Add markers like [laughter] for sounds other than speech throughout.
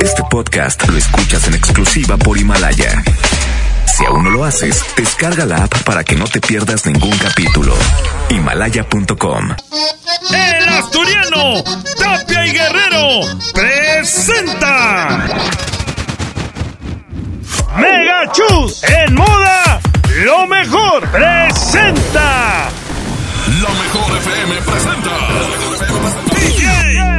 Este podcast lo escuchas en exclusiva por Himalaya. Si aún no lo haces, descarga la app para que no te pierdas ningún capítulo. Himalaya.com. El asturiano Tapia y Guerrero presenta Mega Chus en moda lo mejor presenta La mejor FM presenta. DJ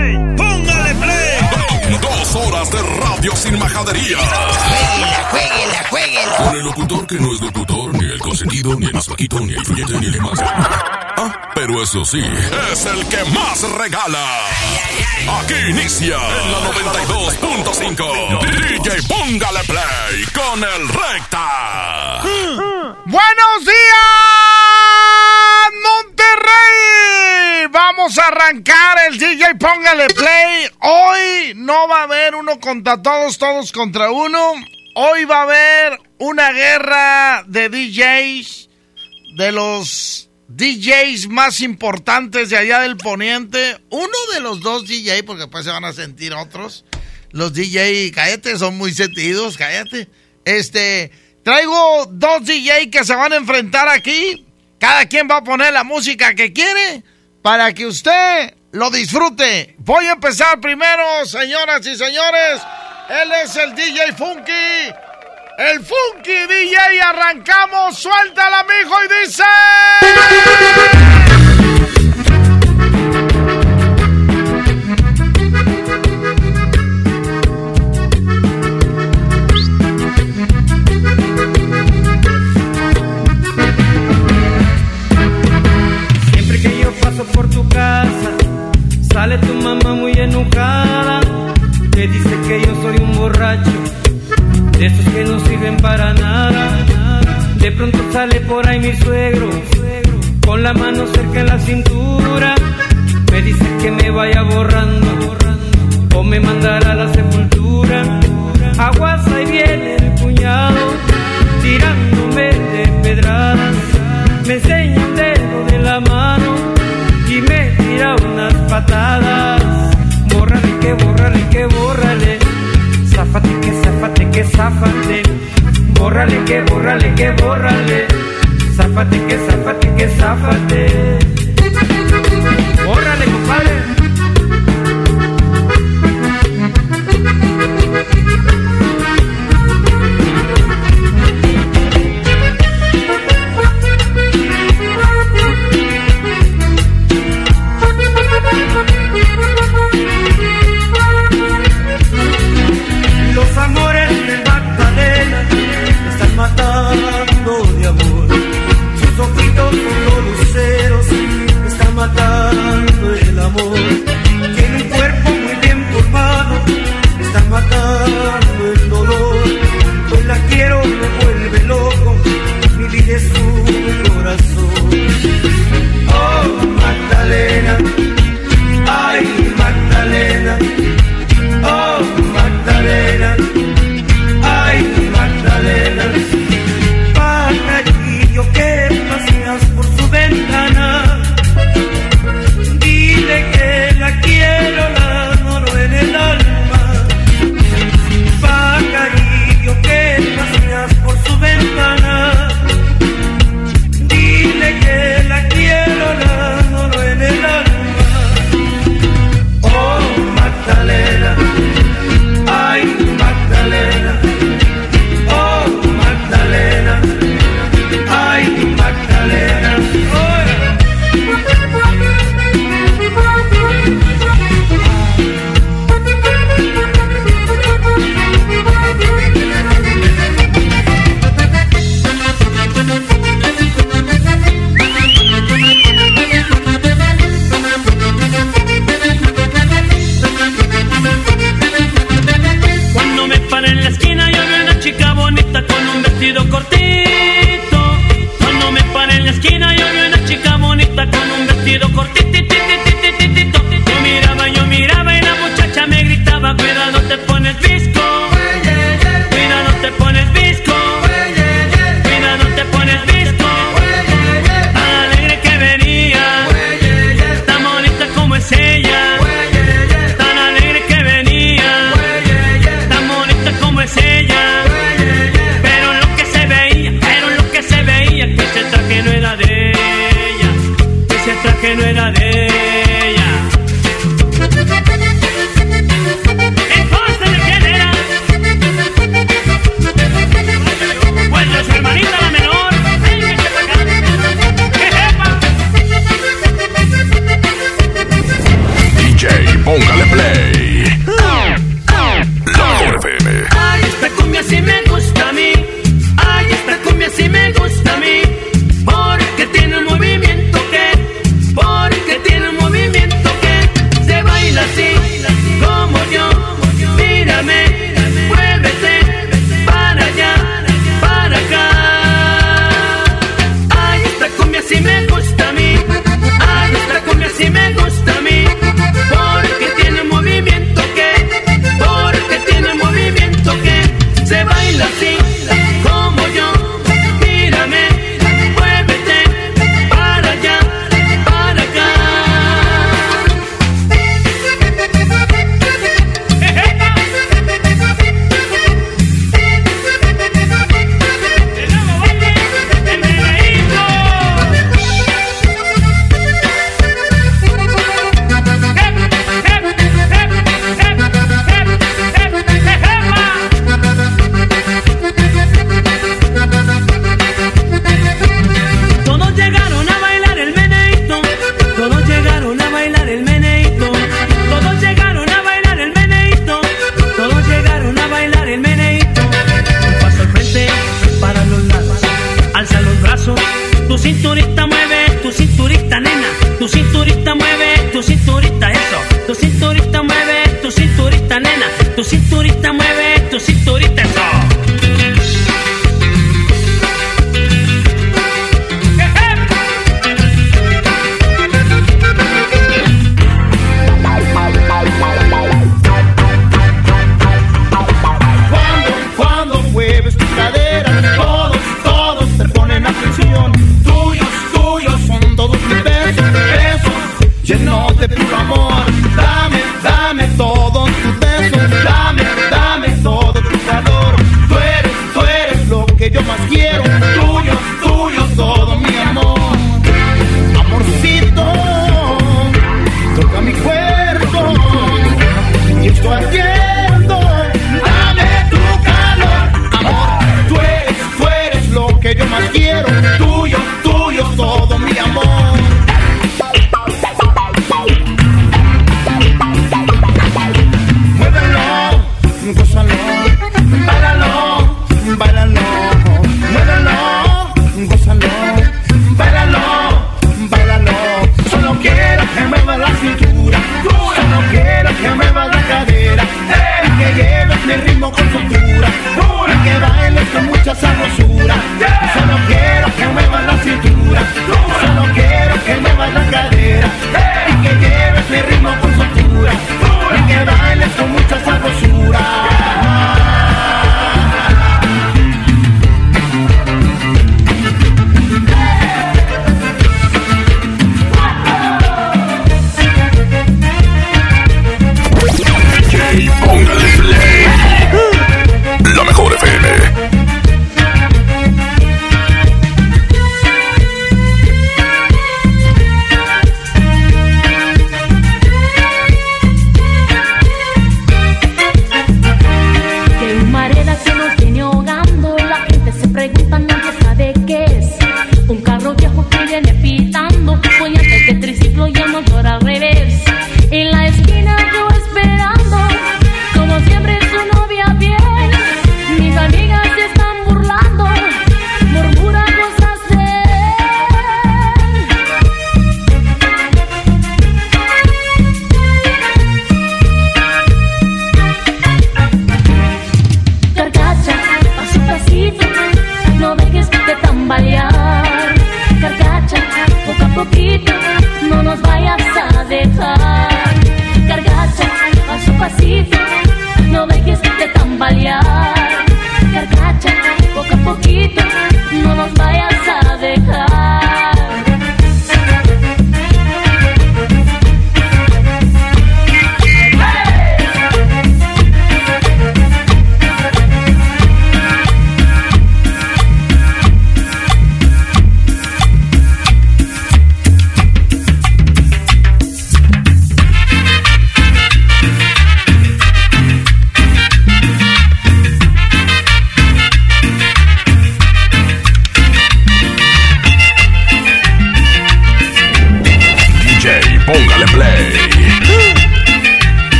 horas de radio sin majadería. Jueguela, jueguela, jueguela. Con el locutor que no es locutor, ni el consentido, ni el más flaquito, ni el influyente, ni el demás. Ah, pero eso sí, es el que más regala. Aquí inicia en la 92.5. DJ Póngale Play con el Recta. ¡Buenos días, Vamos a arrancar el DJ Póngale Play. Hoy no va a haber uno contra todos, todos contra uno. Hoy va a haber una guerra de DJs, de los DJs más importantes de allá del poniente. Uno de los dos DJ, porque después se van a sentir otros. Los DJ, cállate, son muy sentidos, cállate. Este, traigo dos DJ que se van a enfrentar aquí. Cada quien va a poner la música que quiere para que usted lo disfrute. Voy a empezar primero, señoras y señores. Él es el DJ Funky. El Funky DJ, arrancamos, suéltala, mijo, y dice... sale tu mamá muy enojada. Te dice que yo soy un borracho, de esos que no sirven para nada. De pronto sale por ahí mi suegro, con la mano cerca en la cintura. Me dice que me vaya borrando, o me mandará a la sepultura. Aguas ahí viene el cuñado, tirándome de pedradas. Me enseña un dedo de la mano y me tira unas patadas. Bórrale que bórrale que bórrale. Záfate que záfate que záfate. Bórrale que bórrale que bórrale. Záfate que záfate que záfate.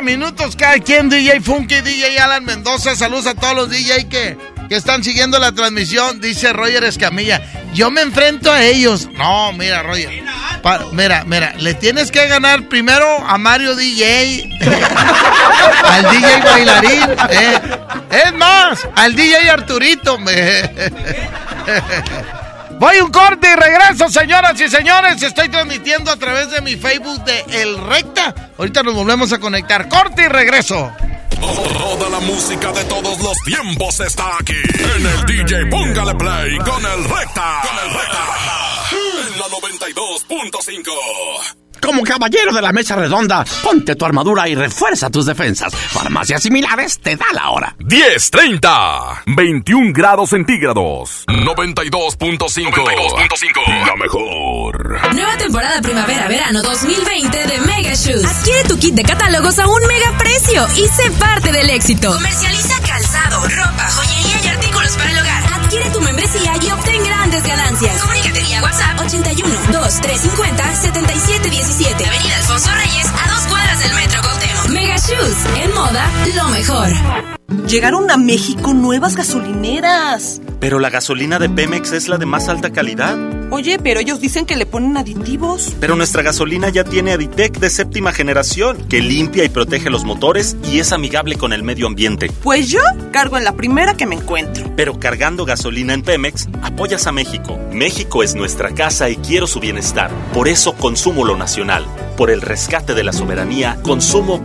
15 minutos cada quien, DJ Funky, DJ Alan Mendoza. Saludos a todos los DJ que, que están siguiendo la transmisión. Dice Roger Escamilla. Yo me enfrento a ellos. No, mira, Roger. Mira, mira, le tienes que ganar primero a Mario DJ, [laughs] al DJ Bailarín, eh. es más, al DJ Arturito. me- [laughs] Voy un corte y regreso, señoras y señores. Estoy transmitiendo a través de mi Facebook de El Recta. Ahorita nos volvemos a conectar. Corte y regreso. Toda la música de todos los tiempos está aquí. En el DJ Póngale Play con el Recta. Con el Recta. En la 92.5. Como caballero de la mesa redonda, ponte tu armadura y refuerza tus defensas. Farmacias similares te da la hora. 1030. 21 grados centígrados. 92.5. 92.5. La mejor. Nueva temporada primavera-verano 2020 de Mega Shoes. Adquiere tu kit de catálogos a un mega precio y sé parte del éxito. Comercializa calzado, ropa, joyería y artículos para el hogar. Adquiere tu membresía y obtén grandes ganancias. WhatsApp 81 2350 7717. Avenida Alfonso Reyes, Shoes, en moda, lo mejor. Llegaron a México nuevas gasolineras. Pero la gasolina de Pemex es la de más alta calidad. Oye, pero ellos dicen que le ponen aditivos. Pero nuestra gasolina ya tiene Aditec de séptima generación, que limpia y protege los motores y es amigable con el medio ambiente. Pues yo cargo en la primera que me encuentro. Pero cargando gasolina en Pemex, apoyas a México. México es nuestra casa y quiero su bienestar. Por eso consumo lo nacional. Por el rescate de la soberanía, consumo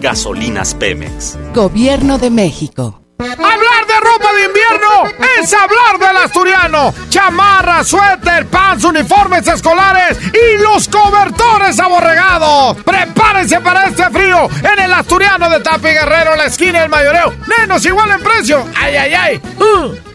gasolinas Pemex. Gobierno de México. Hablar de ropa de invierno es hablar del asturiano. Chamarra, suéter, pants, uniformes escolares y los cobertores aborregados. Prepárense para este frío en el asturiano de Tapi Guerrero, la esquina del mayoreo. Menos igual en precio. Ay, ay, ay. Uh.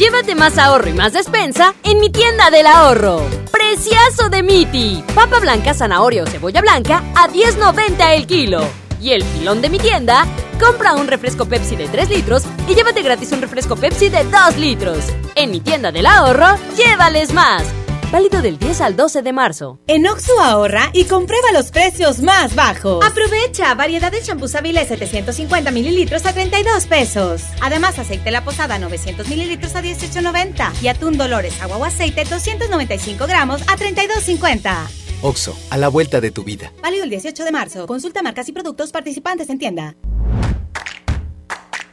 Llévate más ahorro y más despensa en mi tienda del ahorro. Preciazo de Miti. Papa blanca, zanahoria o cebolla blanca a 10.90 el kilo. Y el filón de mi tienda, compra un refresco Pepsi de 3 litros y llévate gratis un refresco Pepsi de 2 litros. En mi tienda del ahorro, llévales más. Válido del 10 al 12 de marzo. En Oxo ahorra y comprueba los precios más bajos. Aprovecha variedad de champús Avilés 750 mililitros a 32 pesos. Además, aceite La Posada 900 mililitros a 18.90 y atún Dolores agua o aceite 295 gramos a 32.50. Oxo, a la vuelta de tu vida. Válido el 18 de marzo. Consulta marcas y productos participantes en tienda.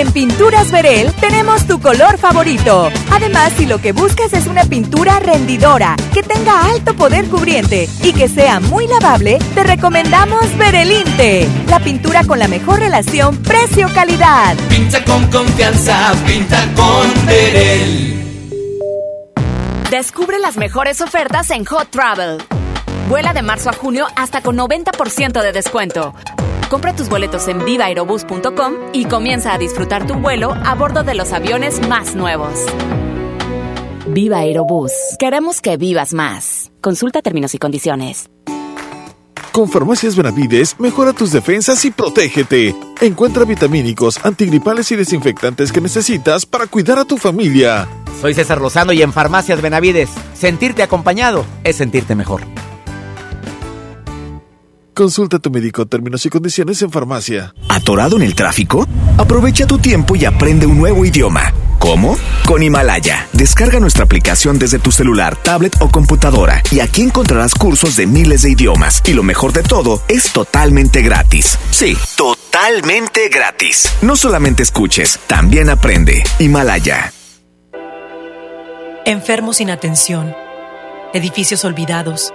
En Pinturas Verel tenemos tu color favorito. Además, si lo que buscas es una pintura rendidora, que tenga alto poder cubriente y que sea muy lavable, te recomendamos Verelinte, la pintura con la mejor relación precio-calidad. Pinta con confianza, pinta con Verel. Descubre las mejores ofertas en Hot Travel. Vuela de marzo a junio hasta con 90% de descuento. Compra tus boletos en vivaerobus.com y comienza a disfrutar tu vuelo a bordo de los aviones más nuevos. Viva Aerobús. Queremos que vivas más. Consulta términos y condiciones. Con Farmacias Benavides, mejora tus defensas y protégete. Encuentra vitamínicos, antigripales y desinfectantes que necesitas para cuidar a tu familia. Soy César Lozano y en Farmacias Benavides, sentirte acompañado es sentirte mejor. Consulta a tu médico términos y condiciones en farmacia. ¿Atorado en el tráfico? Aprovecha tu tiempo y aprende un nuevo idioma. ¿Cómo? Con Himalaya. Descarga nuestra aplicación desde tu celular, tablet o computadora y aquí encontrarás cursos de miles de idiomas. Y lo mejor de todo, es totalmente gratis. Sí, totalmente gratis. No solamente escuches, también aprende. Himalaya. Enfermos sin atención, edificios olvidados,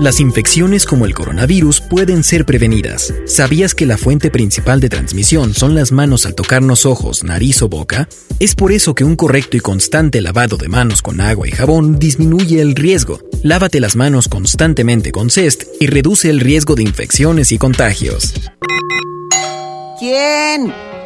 Las infecciones como el coronavirus pueden ser prevenidas. ¿Sabías que la fuente principal de transmisión son las manos al tocarnos ojos, nariz o boca? Es por eso que un correcto y constante lavado de manos con agua y jabón disminuye el riesgo. Lávate las manos constantemente con CEST y reduce el riesgo de infecciones y contagios. ¿Quién?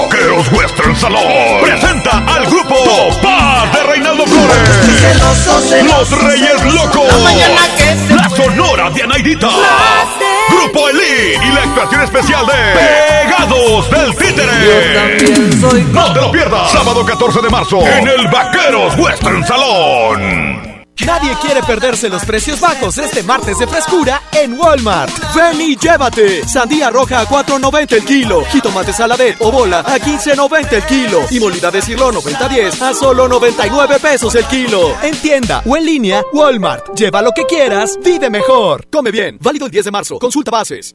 Vaqueros Western Salón presenta al grupo Paz de Reinaldo Flores. Los Reyes Locos. La Sonora de Anaidita. Grupo Elite y la actuación especial de Pegados del Títere. No te lo pierdas. Sábado 14 de marzo en el Vaqueros Western Salón. Nadie quiere perderse los precios bajos este martes de frescura en Walmart. Ven llévate. Sandía roja a 4.90 el kilo. Jitomate saladet o bola a 15.90 el kilo. Y molida de cirlón 90-10 a solo 99 pesos el kilo. En tienda o en línea, Walmart. Lleva lo que quieras, vive mejor. Come bien. Válido el 10 de marzo. Consulta bases.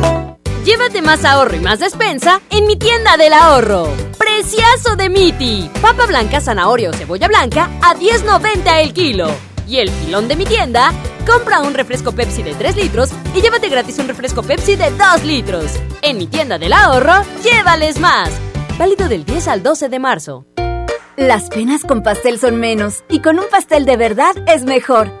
Más ahorro y más despensa en mi tienda del ahorro. Preciazo de Miti. Papa blanca, zanahoria o cebolla blanca a 10.90 el kilo. Y el filón de mi tienda, compra un refresco Pepsi de 3 litros y llévate gratis un refresco Pepsi de 2 litros. En mi tienda del ahorro, llévales más. Válido del 10 al 12 de marzo. Las penas con pastel son menos y con un pastel de verdad es mejor.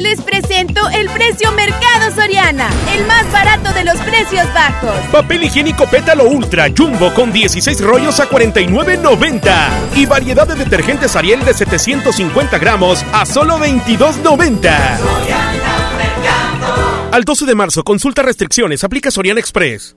Les presento el precio Mercado Soriana, el más barato de los precios bajos. Papel higiénico Pétalo Ultra Jumbo con 16 rollos a 49.90 y variedad de detergentes Ariel de 750 gramos a solo 22.90. Al 12 de marzo, consulta restricciones, aplica Soriana Express.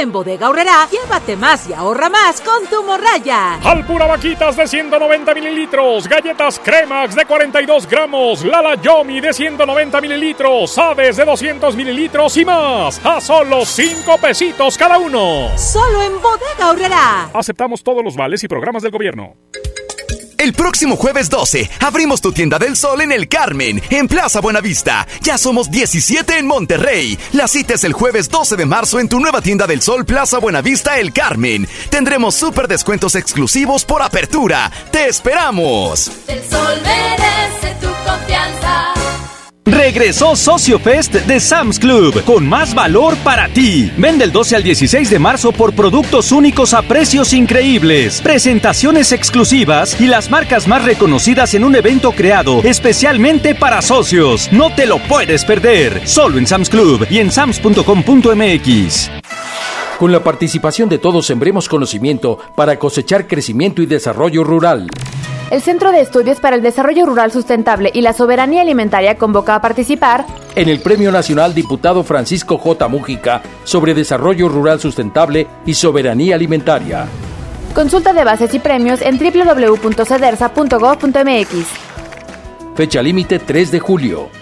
Ahora en Bodega Aurrera, llévate más y ahorra más con tu morraya. Alpura Vaquitas de 190 mililitros, galletas Cremax de 42 gramos, Lala Yomi de 190 mililitros, Aves de 200 mililitros y más. A solo 5 pesitos cada uno. Solo en Bodega Aurrera. Aceptamos todos los vales y programas del gobierno. El próximo jueves 12 abrimos tu tienda del sol en el Carmen, en Plaza Buenavista. Ya somos 17 en Monterrey. La cita es el jueves 12 de marzo en tu nueva tienda del sol Plaza Buenavista El Carmen. Tendremos súper descuentos exclusivos por apertura. ¡Te esperamos! El sol merece tu confianza. Regresó Socio Fest de Sam's Club con más valor para ti. Vende el 12 al 16 de marzo por productos únicos a precios increíbles, presentaciones exclusivas y las marcas más reconocidas en un evento creado especialmente para socios. No te lo puedes perder. Solo en Sam's Club y en sams.com.mx. Con la participación de todos sembremos conocimiento para cosechar crecimiento y desarrollo rural. El Centro de Estudios para el Desarrollo Rural Sustentable y la Soberanía Alimentaria convoca a participar en el Premio Nacional Diputado Francisco J. Mújica sobre Desarrollo Rural Sustentable y Soberanía Alimentaria. Consulta de bases y premios en www.cedersa.gov.mx. Fecha límite 3 de julio.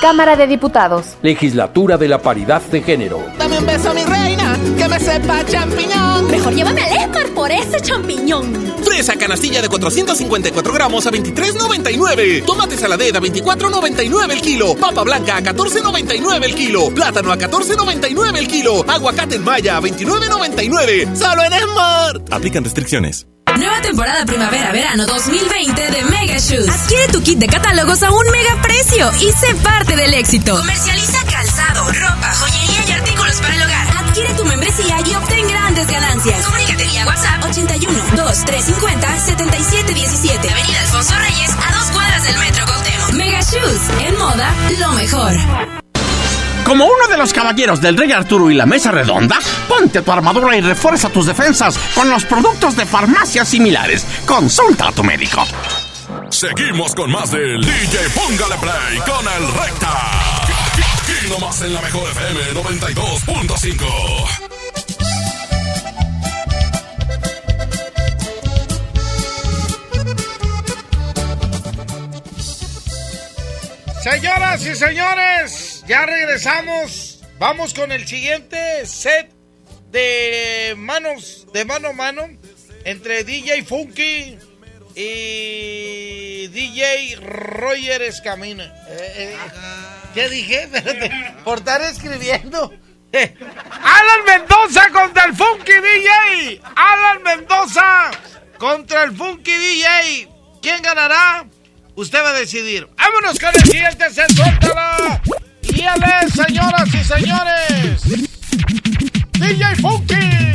Cámara de Diputados. Legislatura de la Paridad de Género. Dame un beso, mi reina, que me sepa champiñón. Mejor llévame al Esmar por ese champiñón. Fresa canastilla de 454 gramos a 23.99. Tomate saladera a 24.99 el kilo. Papa blanca a 14.99 el kilo. Plátano a 14.99 el kilo. Aguacate en malla a 29.99. Solo en Smart. Aplican restricciones. Nueva temporada primavera-verano 2020 de Mega Shoes. Adquiere tu kit de catálogos a un mega precio y sé parte del éxito. Comercializa calzado, ropa, joyería y artículos para el hogar. Adquiere tu membresía y obtén grandes ganancias. Comunícate vía WhatsApp 81 2 350 77 17. Avenida Alfonso Reyes a dos cuadras del Metro Cuauhtémoc. Mega Shoes. En moda, lo mejor. Como uno de los caballeros del Rey Arturo y la Mesa Redonda, ponte tu armadura y refuerza tus defensas con los productos de farmacias similares. Consulta a tu médico. Seguimos con más del DJ Póngale Play con el Recta. Aquí nomás en la mejor FM 92.5. Señoras y señores, ya regresamos. Vamos con el siguiente set de manos, de mano a mano, entre DJ Funky y DJ Roger Escamina. Eh, eh, ¿Qué dije? [laughs] Espérate, por estar escribiendo. [laughs] Alan Mendoza contra el Funky DJ. Alan Mendoza contra el Funky DJ. ¿Quién ganará? Usted va a decidir. Vámonos con el siguiente set, suéltala. Y señoras y señores, DJ Funky.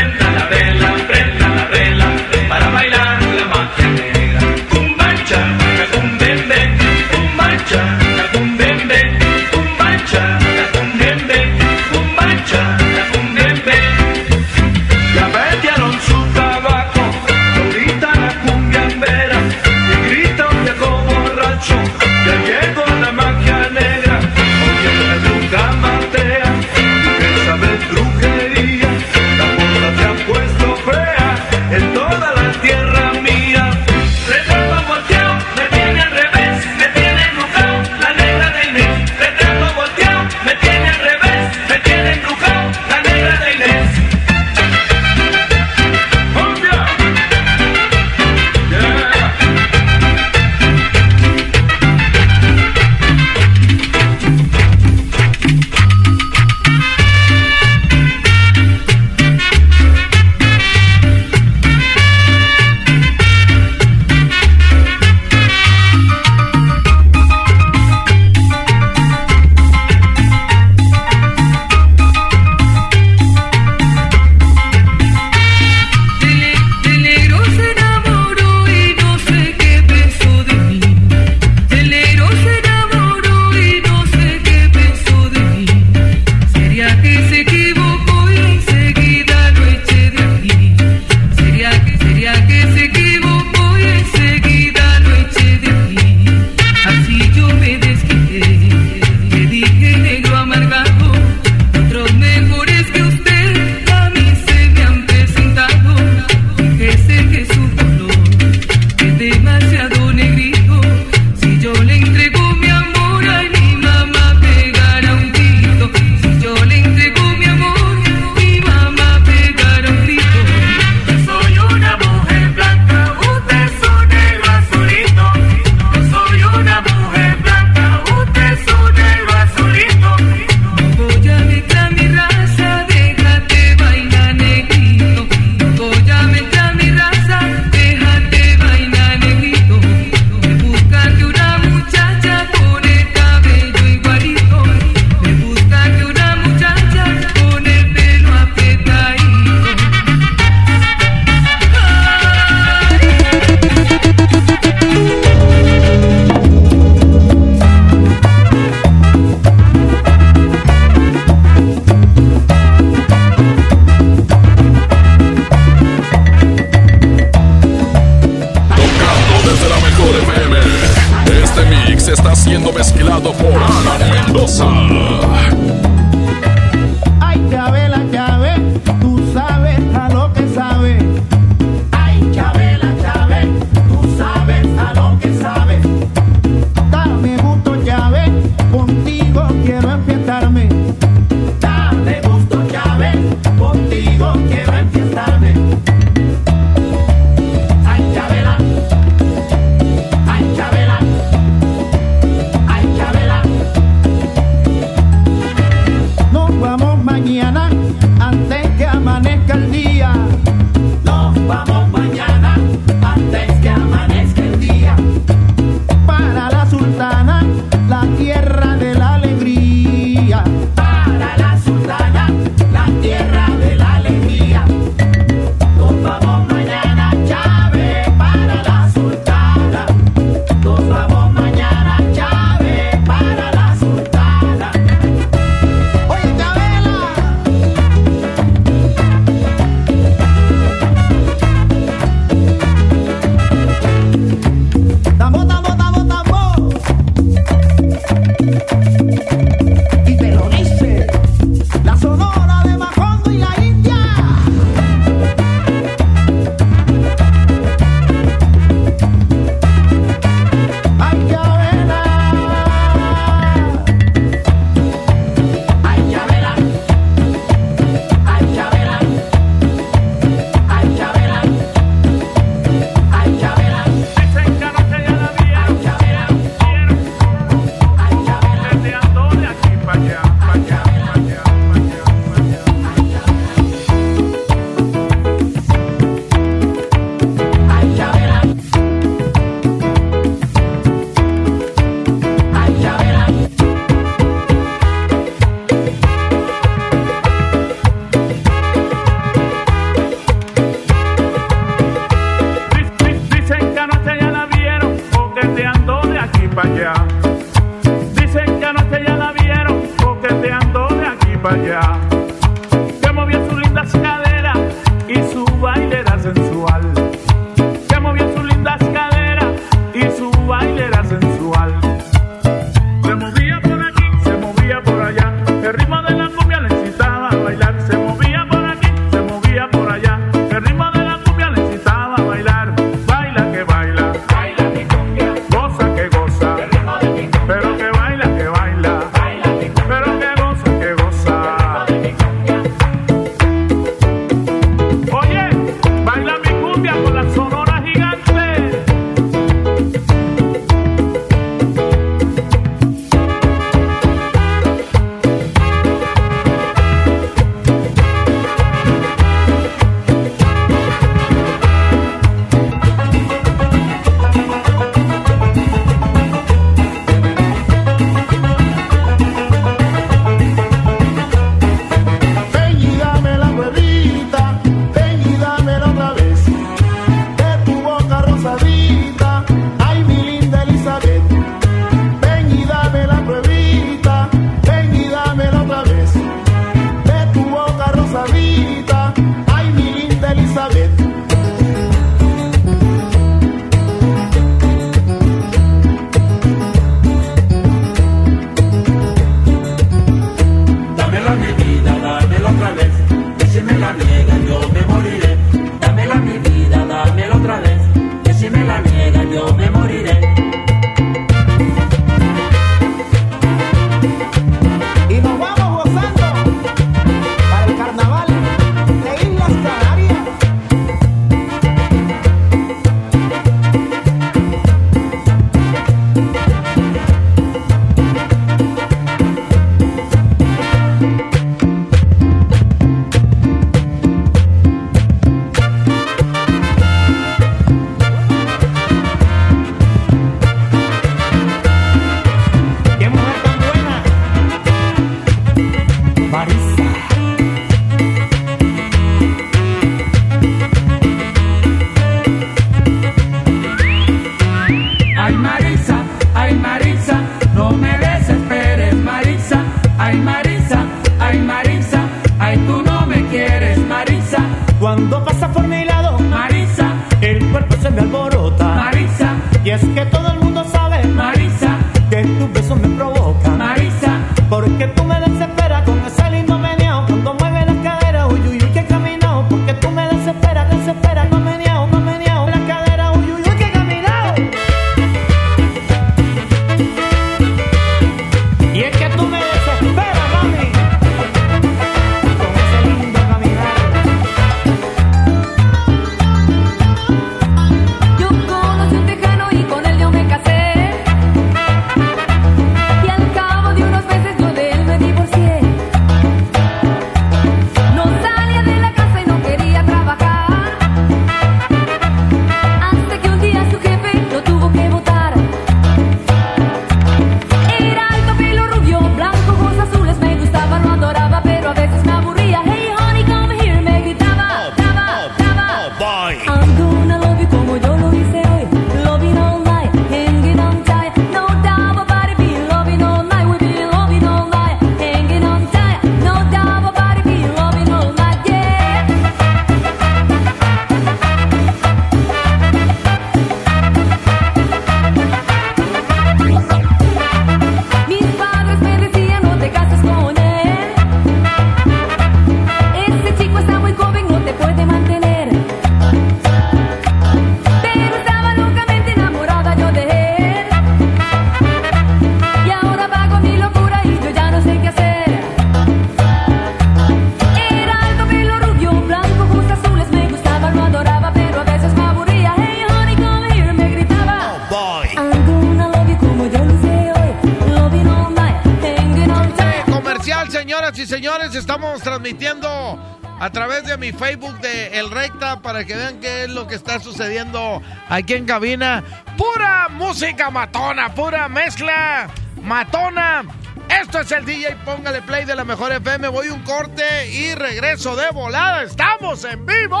Transmitiendo a través de mi Facebook de El Recta para que vean qué es lo que está sucediendo aquí en cabina. Pura música matona, pura mezcla matona. Esto es el DJ, póngale play de la mejor FM. Voy un corte y regreso de volada. ¡Estamos en vivo!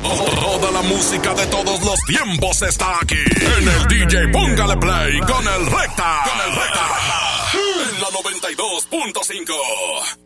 Toda la música de todos los tiempos está aquí en el DJ Póngale Play con el Recta. Con el Recta. En la 92.5.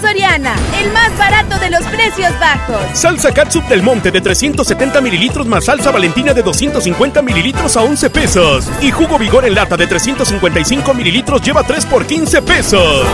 Soriana, el más barato de los precios bajos. Salsa Catsup del Monte de 370 mililitros más salsa Valentina de 250 mililitros a 11 pesos. Y jugo Vigor en lata de 355 mililitros lleva 3 por 15 pesos.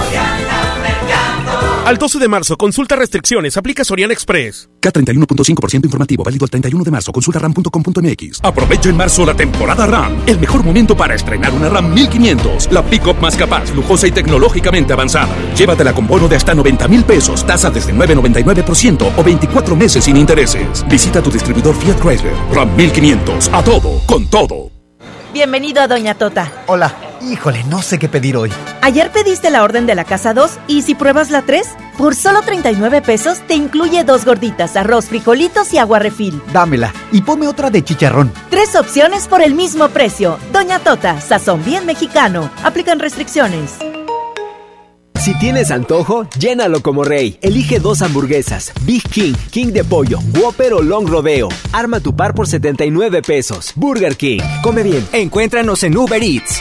Al 12 de marzo, consulta restricciones, aplica Soriana Express. K31.5% informativo, válido el 31 de marzo. Consulta ram.com.mx. Aprovecha en marzo la temporada RAM. El mejor momento para estrenar una RAM 1500. La pick-up más capaz, lujosa y tecnológicamente avanzada. Llévatela con bono de hasta 90 mil pesos, tasa desde 9,99% o 24 meses sin intereses. Visita tu distribuidor Fiat Chrysler. RAM 1500. A todo, con todo. Bienvenido a Doña Tota. Hola. Híjole, no sé qué pedir hoy. Ayer pediste la orden de la casa 2 y si pruebas la 3, por solo 39 pesos te incluye dos gorditas, arroz, frijolitos y agua refil. Dámela y ponme otra de chicharrón. Tres opciones por el mismo precio. Doña Tota, sazón bien mexicano. Aplican restricciones. Si tienes antojo, llénalo como rey. Elige dos hamburguesas, Big King, King de pollo, Whopper o Long Rodeo. Arma tu par por 79 pesos. Burger King. Come bien. Encuéntranos en Uber Eats.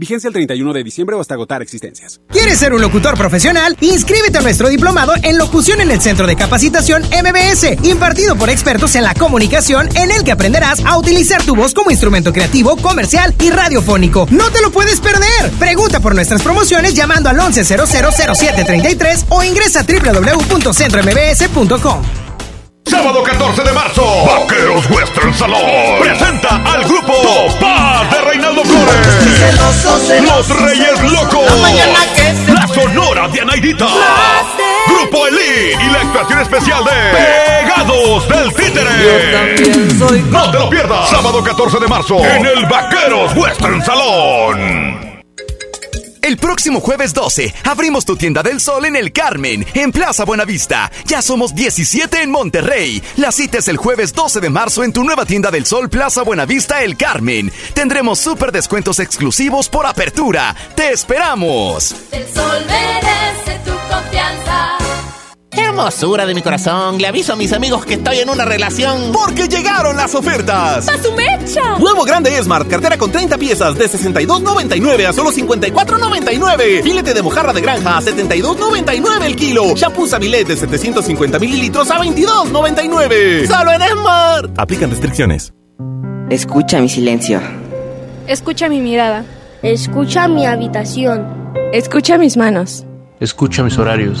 Vigencia el 31 de diciembre o hasta agotar existencias. ¿Quieres ser un locutor profesional? Inscríbete a nuestro diplomado en locución en el Centro de Capacitación MBS, impartido por expertos en la comunicación, en el que aprenderás a utilizar tu voz como instrumento creativo, comercial y radiofónico. ¡No te lo puedes perder! Pregunta por nuestras promociones llamando al 11000733 o ingresa a www.centrombs.com. Sábado 14 de marzo, Vaqueros Western Salón presenta al grupo Paz de Reinaldo Flores. Los Reyes Locos. La Sonora de Anaidita. Grupo Elite y la actuación especial de Pegados del Títere. No te lo pierdas. Sábado 14 de marzo en el Vaqueros Western Salón. El próximo jueves 12 abrimos tu tienda del sol en el Carmen, en Plaza Buenavista. Ya somos 17 en Monterrey. La cita es el jueves 12 de marzo en tu nueva tienda del sol Plaza Buenavista El Carmen. Tendremos súper descuentos exclusivos por apertura. ¡Te esperamos! El sol merece tu confianza. Hermosura de mi corazón, le aviso a mis amigos que estoy en una relación. Porque llegaron las ofertas. ¡A su mecha! Nuevo grande Smart, cartera con 30 piezas de 62.99 a solo 54.99. Filete de mojarra de granja a 72.99 el kilo. Shampoo Sabilet de 750 mililitros a 22.99. Solo en Smart. Aplican restricciones. Escucha mi silencio. Escucha mi mirada. Escucha mi habitación. Escucha mis manos. Escucha mis horarios.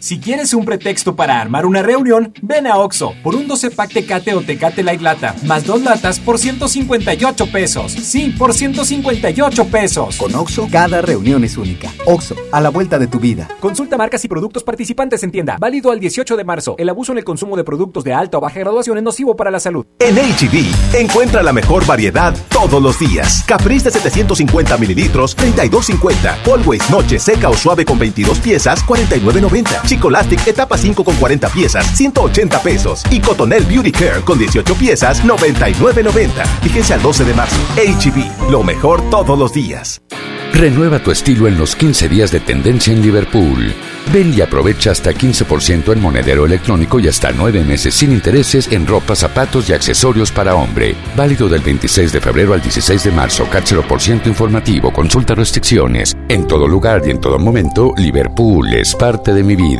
Si quieres un pretexto para armar una reunión, ven a Oxo por un 12 pack Tecate o Tecate Light Lata, más dos latas por 158 pesos. Sí, por 158 pesos. Con Oxo, cada reunión es única. Oxo, a la vuelta de tu vida. Consulta marcas y productos participantes en tienda. Válido al 18 de marzo. El abuso en el consumo de productos de alta o baja graduación es nocivo para la salud. En HB, e encuentra la mejor variedad todos los días. Caprice de 750 mililitros, 32.50. Always Noche seca o suave con 22 piezas, 49.90. Chicolastic etapa 5 con 40 piezas, 180 pesos. Y Cotonel Beauty Care con 18 piezas, 99.90. Fíjense al 12 de marzo. HB, lo mejor todos los días. Renueva tu estilo en los 15 días de tendencia en Liverpool. Ven y aprovecha hasta 15% en monedero electrónico y hasta 9 meses sin intereses en ropa, zapatos y accesorios para hombre. Válido del 26 de febrero al 16 de marzo. Cáchero por ciento informativo. Consulta restricciones. En todo lugar y en todo momento, Liverpool es parte de mi vida.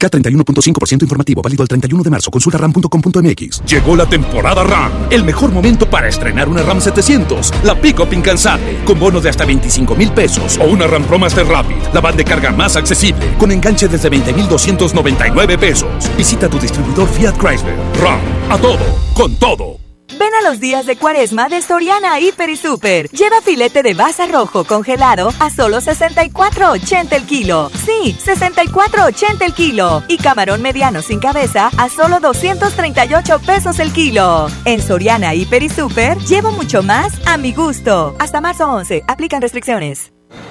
K31.5% informativo, válido al 31 de marzo. Consulta ram.com.mx. Llegó la temporada RAM. El mejor momento para estrenar una RAM 700. La pick-up incansable. Con bonos de hasta 25 mil pesos. O una RAM Pro Master Rapid. La van de carga más accesible. Con enganche desde 20,299 pesos. Visita tu distribuidor Fiat Chrysler. RAM. A todo. Con todo. Ven a los días de cuaresma de Soriana Hiper y Super. Lleva filete de baza rojo congelado a solo 64.80 el kilo. Sí, 64.80 el kilo. Y camarón mediano sin cabeza a solo 238 pesos el kilo. En Soriana Hiper y Super llevo mucho más a mi gusto. Hasta marzo 11. Aplican restricciones.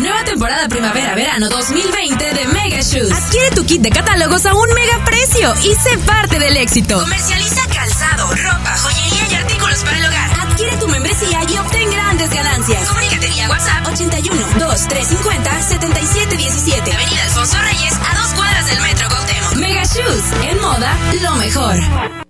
Nueva temporada primavera-verano 2020 de Mega Shoes. Adquiere tu kit de catálogos a un mega precio y sé parte del éxito. Comercializa calzado, ropa, joyería y artículos para el hogar. Adquiere tu membresía y obtén grandes ganancias. Comunícate vía WhatsApp 81 2350 7717. Avenida Alfonso Reyes a dos cuadras del Metro Cuauhtémoc. Mega Shoes, en moda, lo mejor.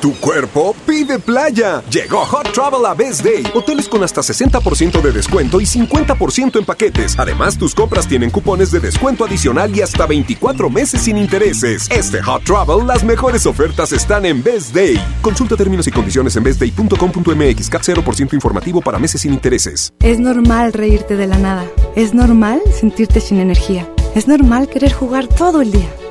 Tu cuerpo pide playa. Llegó Hot Travel a Best Day. Hoteles con hasta 60% de descuento y 50% en paquetes. Además, tus compras tienen cupones de descuento adicional y hasta 24 meses sin intereses. Este Hot Travel, las mejores ofertas están en Best Day. Consulta términos y condiciones en bestday.com.mx. CAP 0% informativo para meses sin intereses. Es normal reírte de la nada. Es normal sentirte sin energía. Es normal querer jugar todo el día.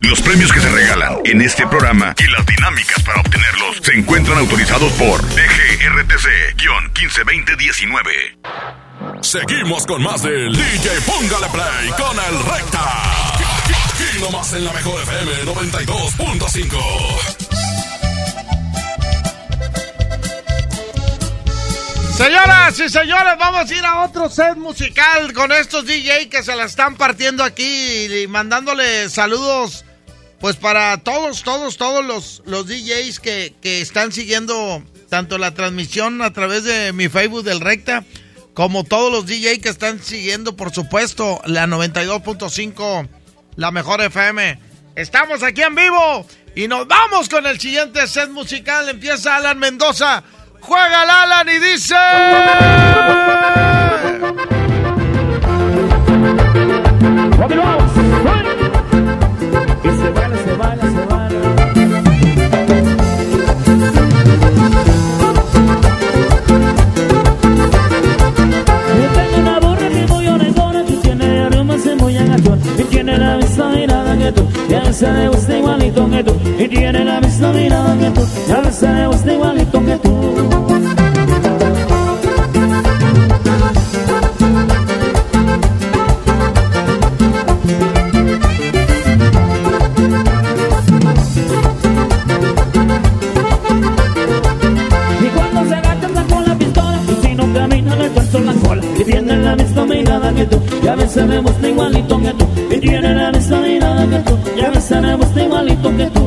Los premios que se regalan en este programa y las dinámicas para obtenerlos se encuentran autorizados por DGRTC-152019. Seguimos con más del DJ Póngale Play con el Recta. Aquí nomás en la mejor FM 92.5. Señoras y señores, vamos a ir a otro set musical con estos DJ que se la están partiendo aquí y mandándole saludos pues para todos, todos, todos los, los DJs que, que están siguiendo tanto la transmisión a través de mi Facebook del Recta como todos los DJ que están siguiendo, por supuesto, la 92.5, la mejor FM. Estamos aquí en vivo y nos vamos con el siguiente set musical. Empieza Alan Mendoza. Juega el Alan y dice... igualito que tú, y tiene la misma mirada que tú, y a veces le gusta igualito que tú. La misma mirada que tú, y a veces le gusta igualito que tú, y tiene la misma mirada que tú, y a veces le gusta igualito que tú.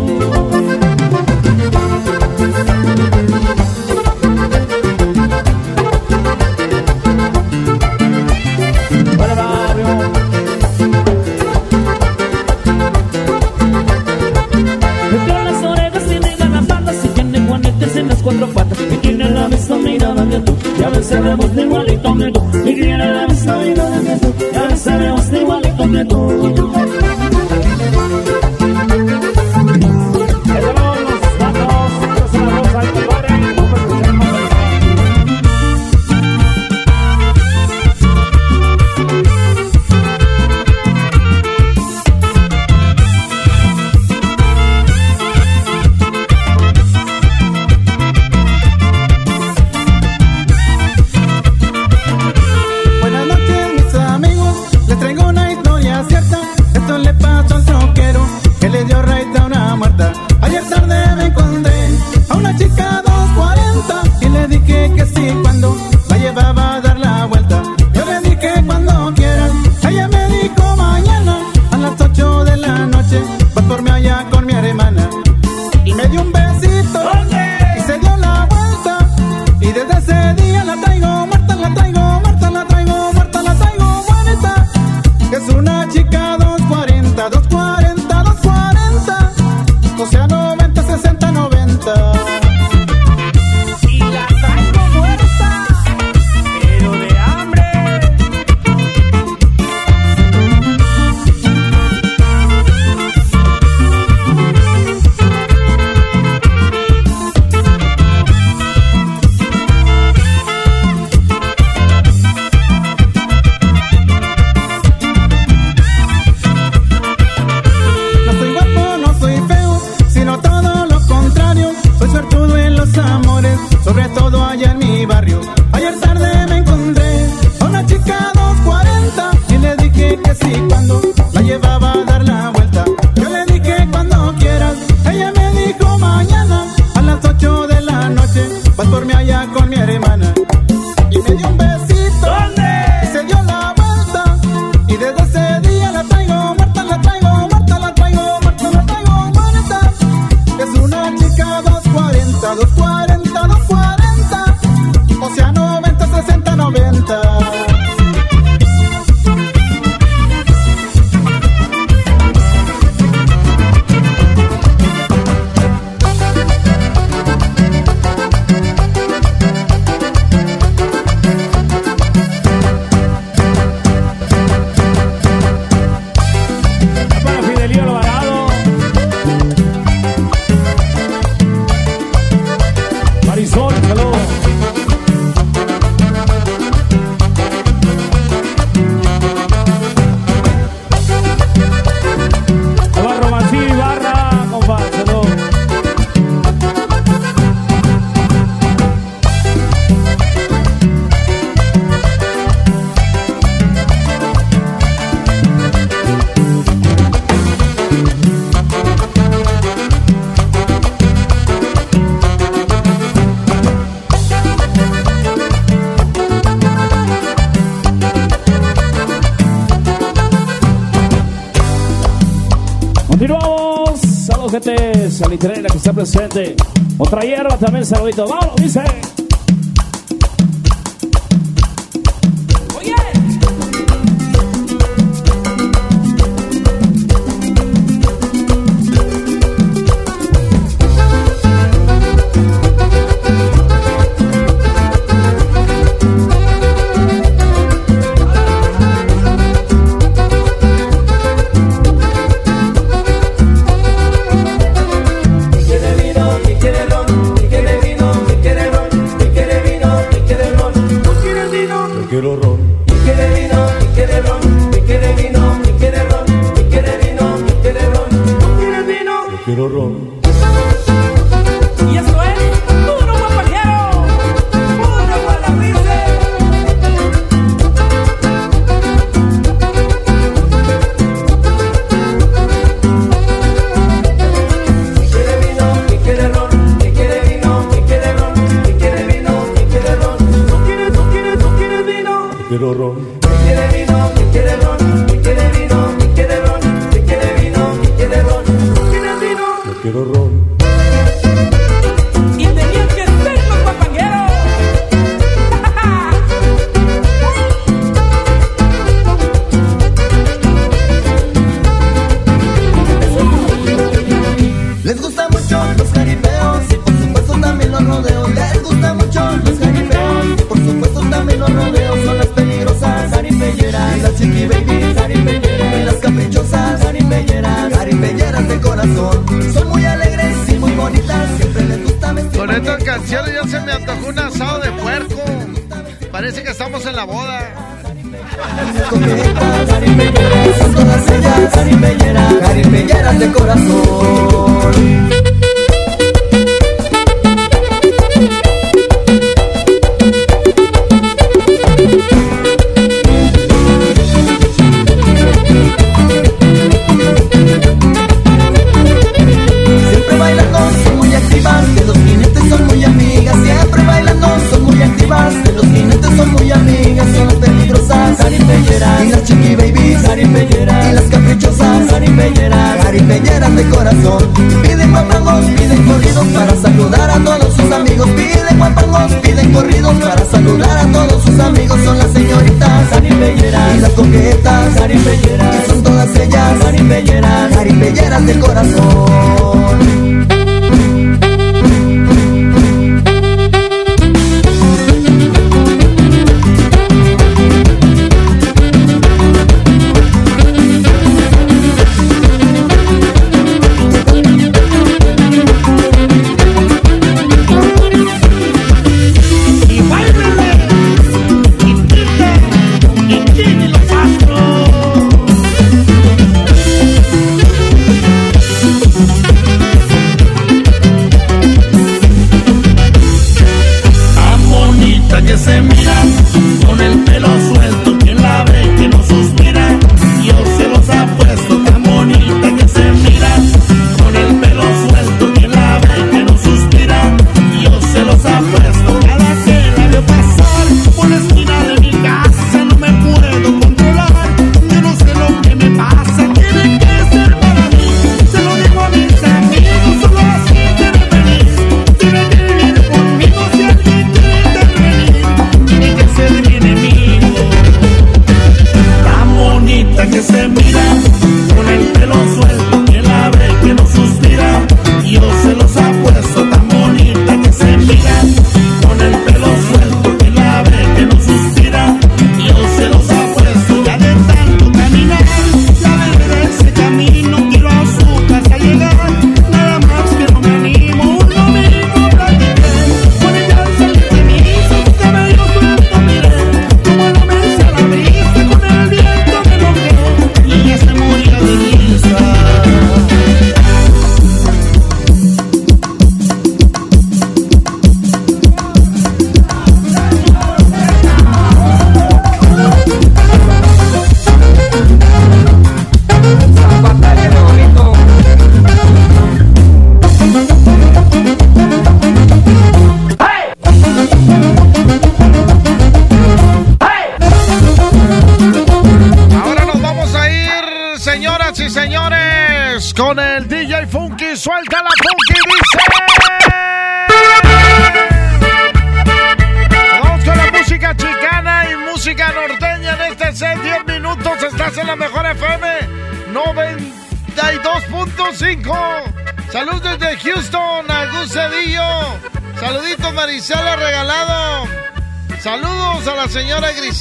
Continuamos. Saludos, gente salitera que está presente. Otra hierba también, saludito. Vamos, dice.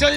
sol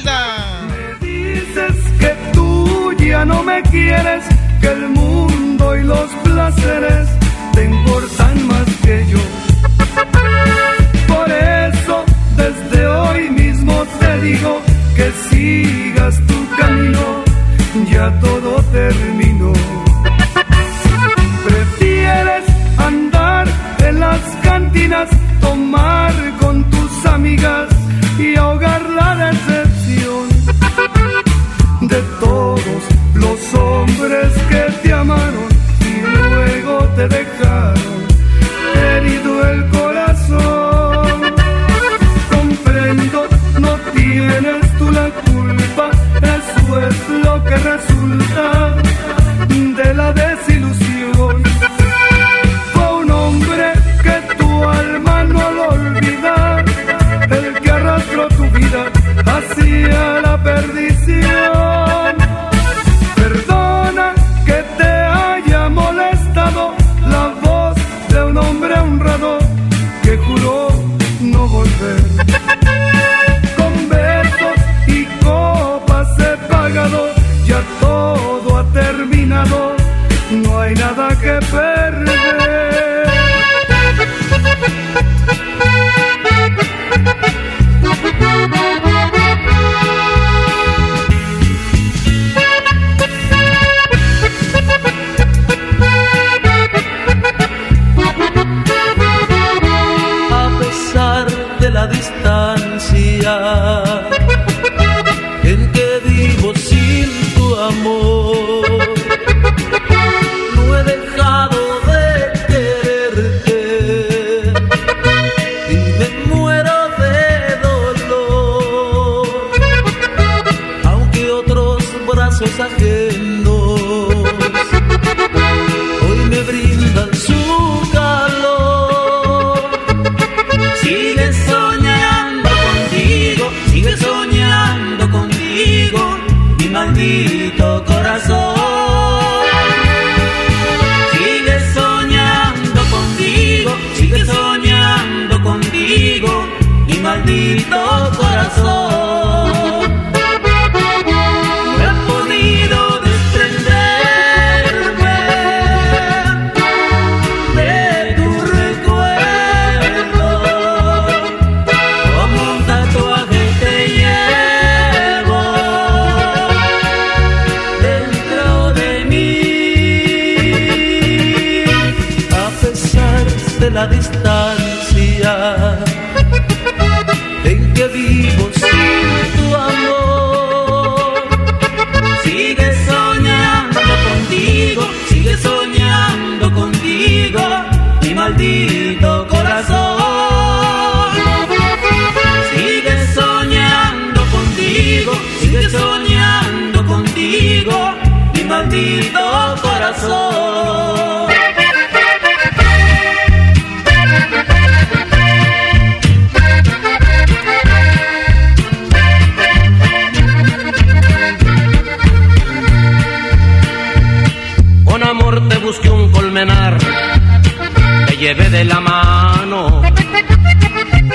de la mano.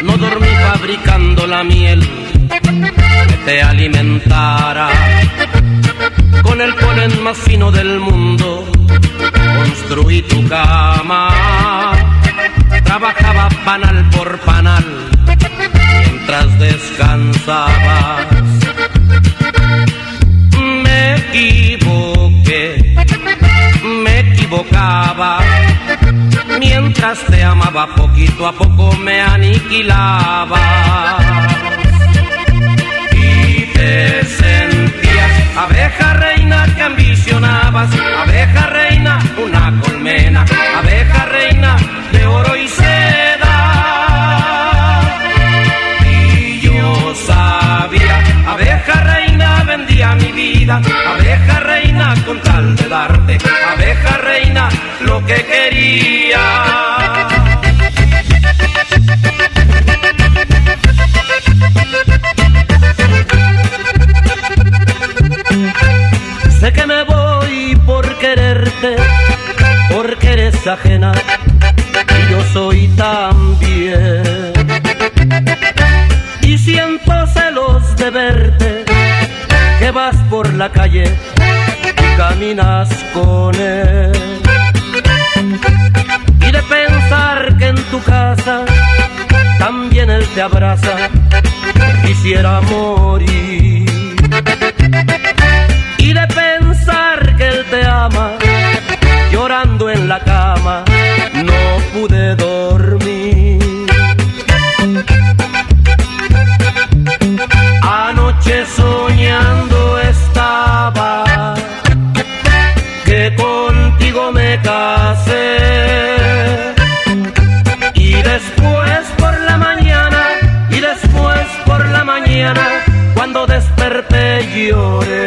No dormí fabricando la miel que te alimentara. Con el polen más fino del mundo construí tu cama. Trabajaba panal por panal mientras descansabas. Me equivoqué, me equivocaba Mientras te amaba poquito a poco me aniquilaba. Y te sentías abeja reina que ambicionabas, abeja reina, una colmena, abeja reina de oro y seda. Y yo sabía, abeja reina vendía mi vida, abeja reina con tal de darte, abeja que quería. Sé que me voy por quererte, porque eres ajena y yo soy también. Y siento celos de verte, que vas por la calle y caminas con él y de pensar que en tu casa también él te abraza, quisiera morir. Y de pensar que él te ama, llorando en la cama, no pude dormir. migliore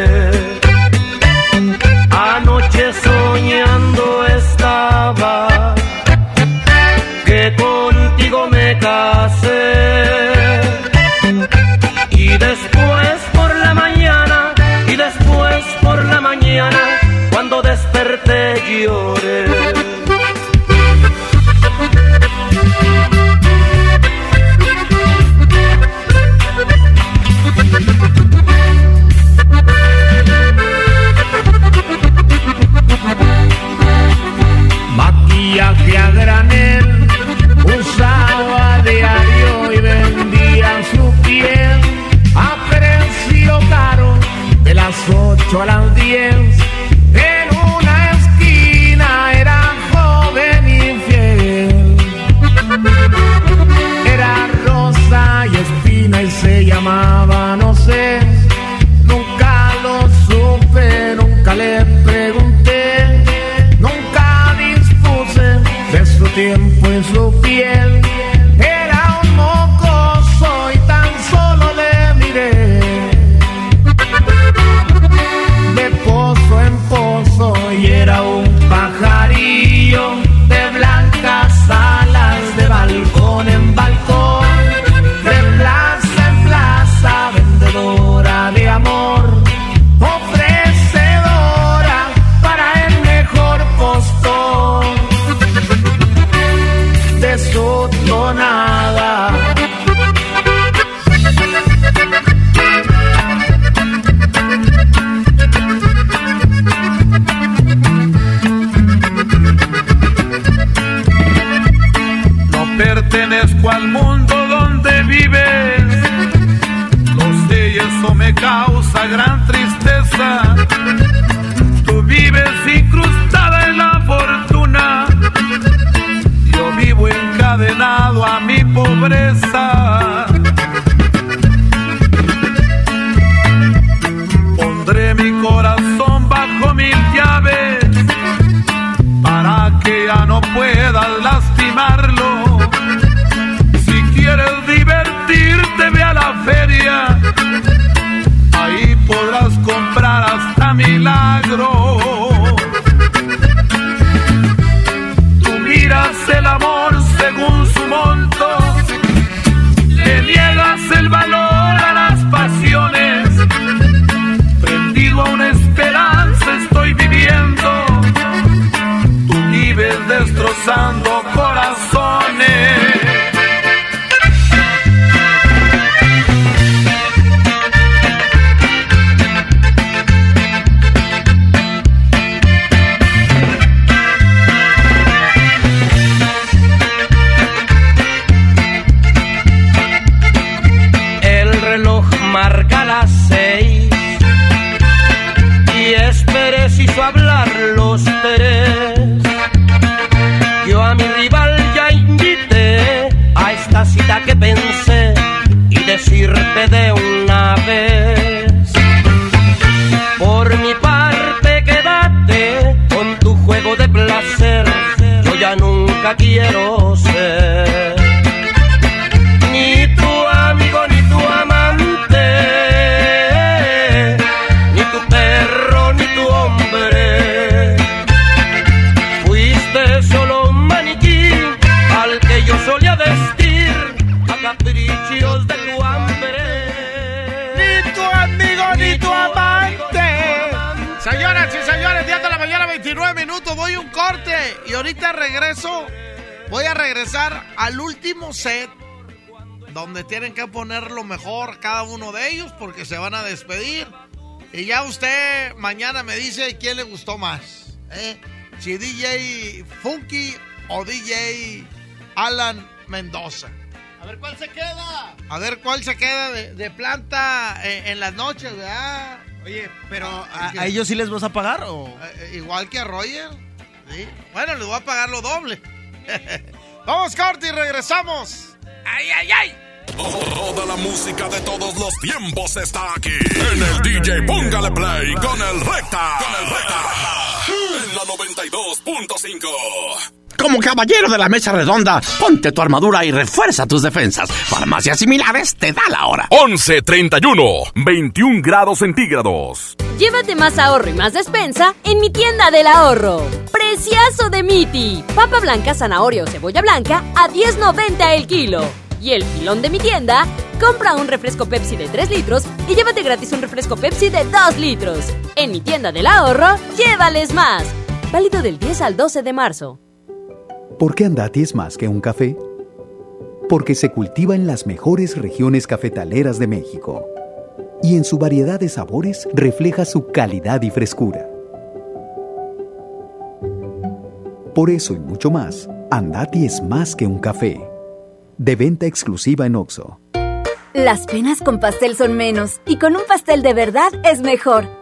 solía vestir a caprichos de tu hambre. Ni tu amigo ni, tu, amante. amante. Señoras y señores, 10 de la mañana, 29 minutos, voy a un corte y ahorita regreso. Voy a regresar al último set donde tienen que poner lo mejor cada uno de ellos porque se van a despedir. Y ya usted mañana me dice quién le gustó más. ¿eh? Si DJ Funky o DJ Alan Mendoza. A ver cuál se queda. A ver cuál se queda de, planta en, las noches, ¿verdad? Oye, pero ¿a, ellos sí les vas a pagar o...? Eh, eh, igual que a Roger. ¿sí? Bueno, les voy a pagar lo doble. [laughs] Vamos, Corti, regresamos. ¡Ay, ay, ay! Toda la música de todos los tiempos está aquí. En el DJ Póngale Play con el Recta. Con el Recta. En la 92.5. Como caballero de la mesa redonda, ponte tu armadura y refuerza tus defensas. Farmacias similares te da la hora. 1131, 21 grados centígrados. Llévate más ahorro y más despensa en mi tienda del ahorro. Preciazo de Miti. Papa blanca, zanahoria o cebolla blanca a 10.90 el kilo. Y el filón de mi tienda, compra un refresco Pepsi de 3 litros y llévate gratis un refresco Pepsi de 2 litros. En mi tienda del ahorro, llévales más. Válido del 10 al 12 de marzo. ¿Por qué Andati es más que un café? Porque se cultiva en las mejores regiones cafetaleras de México. Y en su variedad de sabores refleja su calidad y frescura. Por eso y mucho más, Andati es más que un café de venta exclusiva en Oxo. Las penas con pastel son menos y con un pastel de verdad es mejor.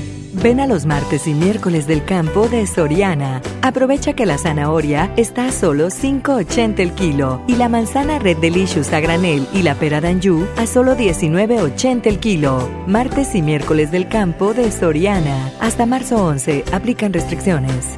Ven a los martes y miércoles del campo de Soriana. Aprovecha que la zanahoria está a solo 5.80 el kilo y la manzana Red Delicious a granel y la pera d'Anjou a solo 19.80 el kilo. Martes y miércoles del campo de Soriana. Hasta marzo 11. Aplican restricciones.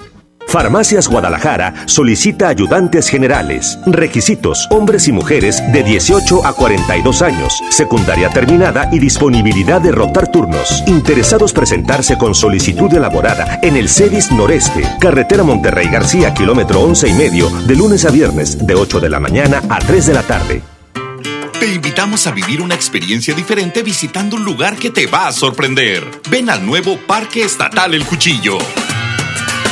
Farmacias Guadalajara solicita ayudantes generales. Requisitos: hombres y mujeres de 18 a 42 años, secundaria terminada y disponibilidad de rotar turnos. Interesados presentarse con solicitud elaborada en el CEDIS Noreste, carretera Monterrey García, kilómetro 11 y medio, de lunes a viernes, de 8 de la mañana a 3 de la tarde. Te invitamos a vivir una experiencia diferente visitando un lugar que te va a sorprender. Ven al nuevo Parque Estatal El Cuchillo.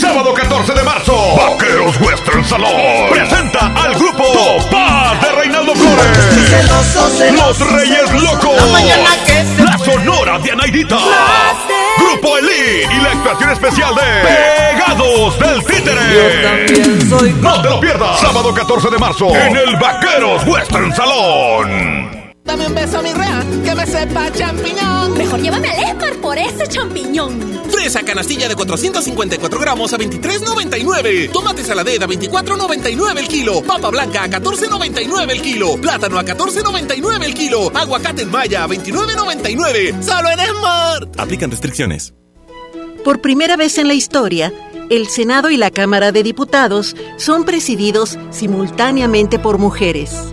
Sábado 14 de marzo, Vaqueros Western Salón presenta al grupo Topaz de Reinaldo Flores. Los Reyes Locos. La, Sonora de Anaidita. Grupo Elite y la actuación especial de Pegados del Títere. No te lo pierdas. Sábado 14 de marzo en el Vaqueros Western Salón. Dame un beso, mi rea, que me sepa champiñón. Mejor llévame al Esmar por ese champiñón. Fresa canastilla de 454 gramos a 23.99. Tomate saladera a 24.99 el kilo. Papa blanca a 14.99 el kilo. Plátano a 14.99 el kilo. Aguacate en maya a 29.99. Solo en Smart. Aplican restricciones. Por primera vez en la historia, el Senado y la Cámara de Diputados son presididos simultáneamente por mujeres.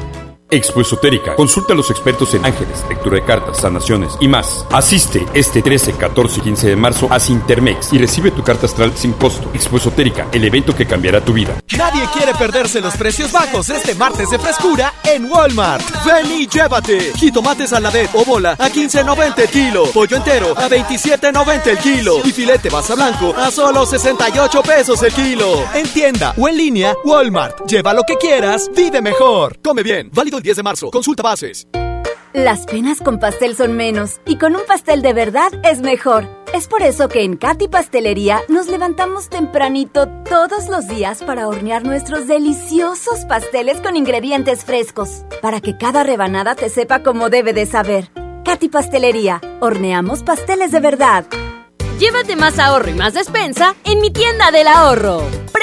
Expo Esotérica. Consulta a los expertos en ángeles, lectura de cartas, sanaciones y más. Asiste este 13, 14 y 15 de marzo a Sintermex y recibe tu carta astral sin costo. Expo Esotérica, el evento que cambiará tu vida. Nadie quiere perderse los precios bajos este martes de frescura en Walmart. Ven y llévate. Jitomates a la vez o bola a 15.90 el kilo. Pollo entero a 27.90 el kilo. Y filete basa blanco a solo 68 pesos el kilo. En tienda o en línea, Walmart. Lleva lo que quieras, vive mejor. Come bien. Válido el 10 de marzo. Consulta bases. Las penas con pastel son menos y con un pastel de verdad es mejor. Es por eso que en Katy Pastelería nos levantamos tempranito todos los días para hornear nuestros deliciosos pasteles con ingredientes frescos, para que cada rebanada te sepa como debe de saber. Katy Pastelería, horneamos pasteles de verdad. Llévate más ahorro y más despensa en mi tienda del ahorro.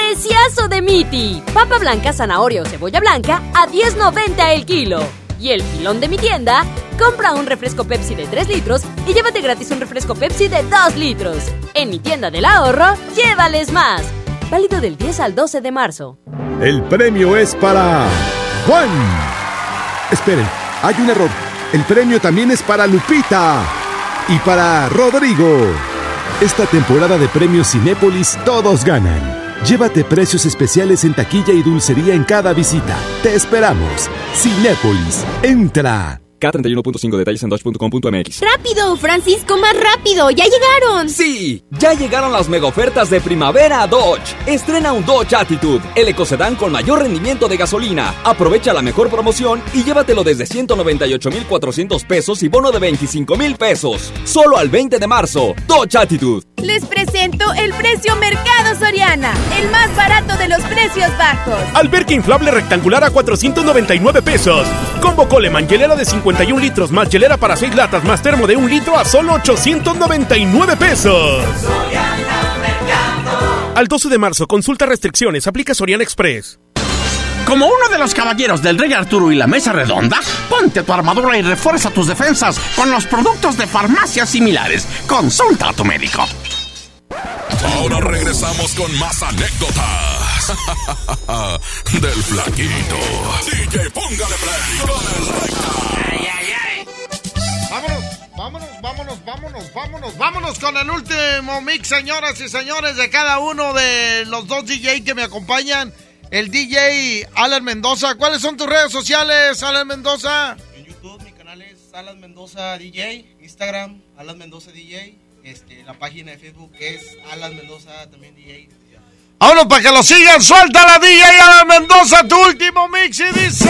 Preciazo de Miti. Papa blanca, zanahoria o cebolla blanca a 10.90 el kilo. Y el filón de mi tienda, compra un refresco Pepsi de 3 litros y llévate gratis un refresco Pepsi de 2 litros. En mi tienda del ahorro, llévales más. Válido del 10 al 12 de marzo. El premio es para Juan. Esperen, hay un error. El premio también es para Lupita y para Rodrigo. Esta temporada de premios Cinépolis todos ganan. Llévate precios especiales en taquilla y dulcería en cada visita. Te esperamos. Cinépolis, entra. K31.5 detalles en dodge.com.mx. ¡Rápido, Francisco, más rápido! ¡Ya llegaron! Sí, ya llegaron las mega ofertas de primavera a Dodge. Estrena un Dodge Attitude, el ecocedán con mayor rendimiento de gasolina. Aprovecha la mejor promoción y llévatelo desde 198,400 pesos y bono de 25,000 pesos. Solo al 20 de marzo. Dodge Attitude. Les presento el precio Mercado Soriana, el más barato de los precios bajos. Alberca inflable rectangular a 499 pesos. Combo Coleman, hielera de 51 litros más hielera para 6 latas más termo de 1 litro a solo 899 pesos. Al 12 de marzo, consulta restricciones, aplica Soriana Express. Como uno de los caballeros del Rey Arturo y la Mesa Redonda, ponte tu armadura y refuerza tus defensas con los productos de farmacias similares. Consulta a tu médico. Ahora regresamos con más anécdotas [laughs] del flaquito. DJ, póngale play con el recta. Vámonos, vámonos, vámonos, vámonos, vámonos, vámonos con el último mix, señoras y señores, de cada uno de los dos DJ que me acompañan. El DJ Alan Mendoza. ¿Cuáles son tus redes sociales, Alan Mendoza? En YouTube mi canal es Alan Mendoza DJ, Instagram Alan Mendoza DJ, este, la página de Facebook es Alan Mendoza también DJ. Vámonos para que lo sigan. Suelta la DJ Alan Mendoza, tu último mix y dice.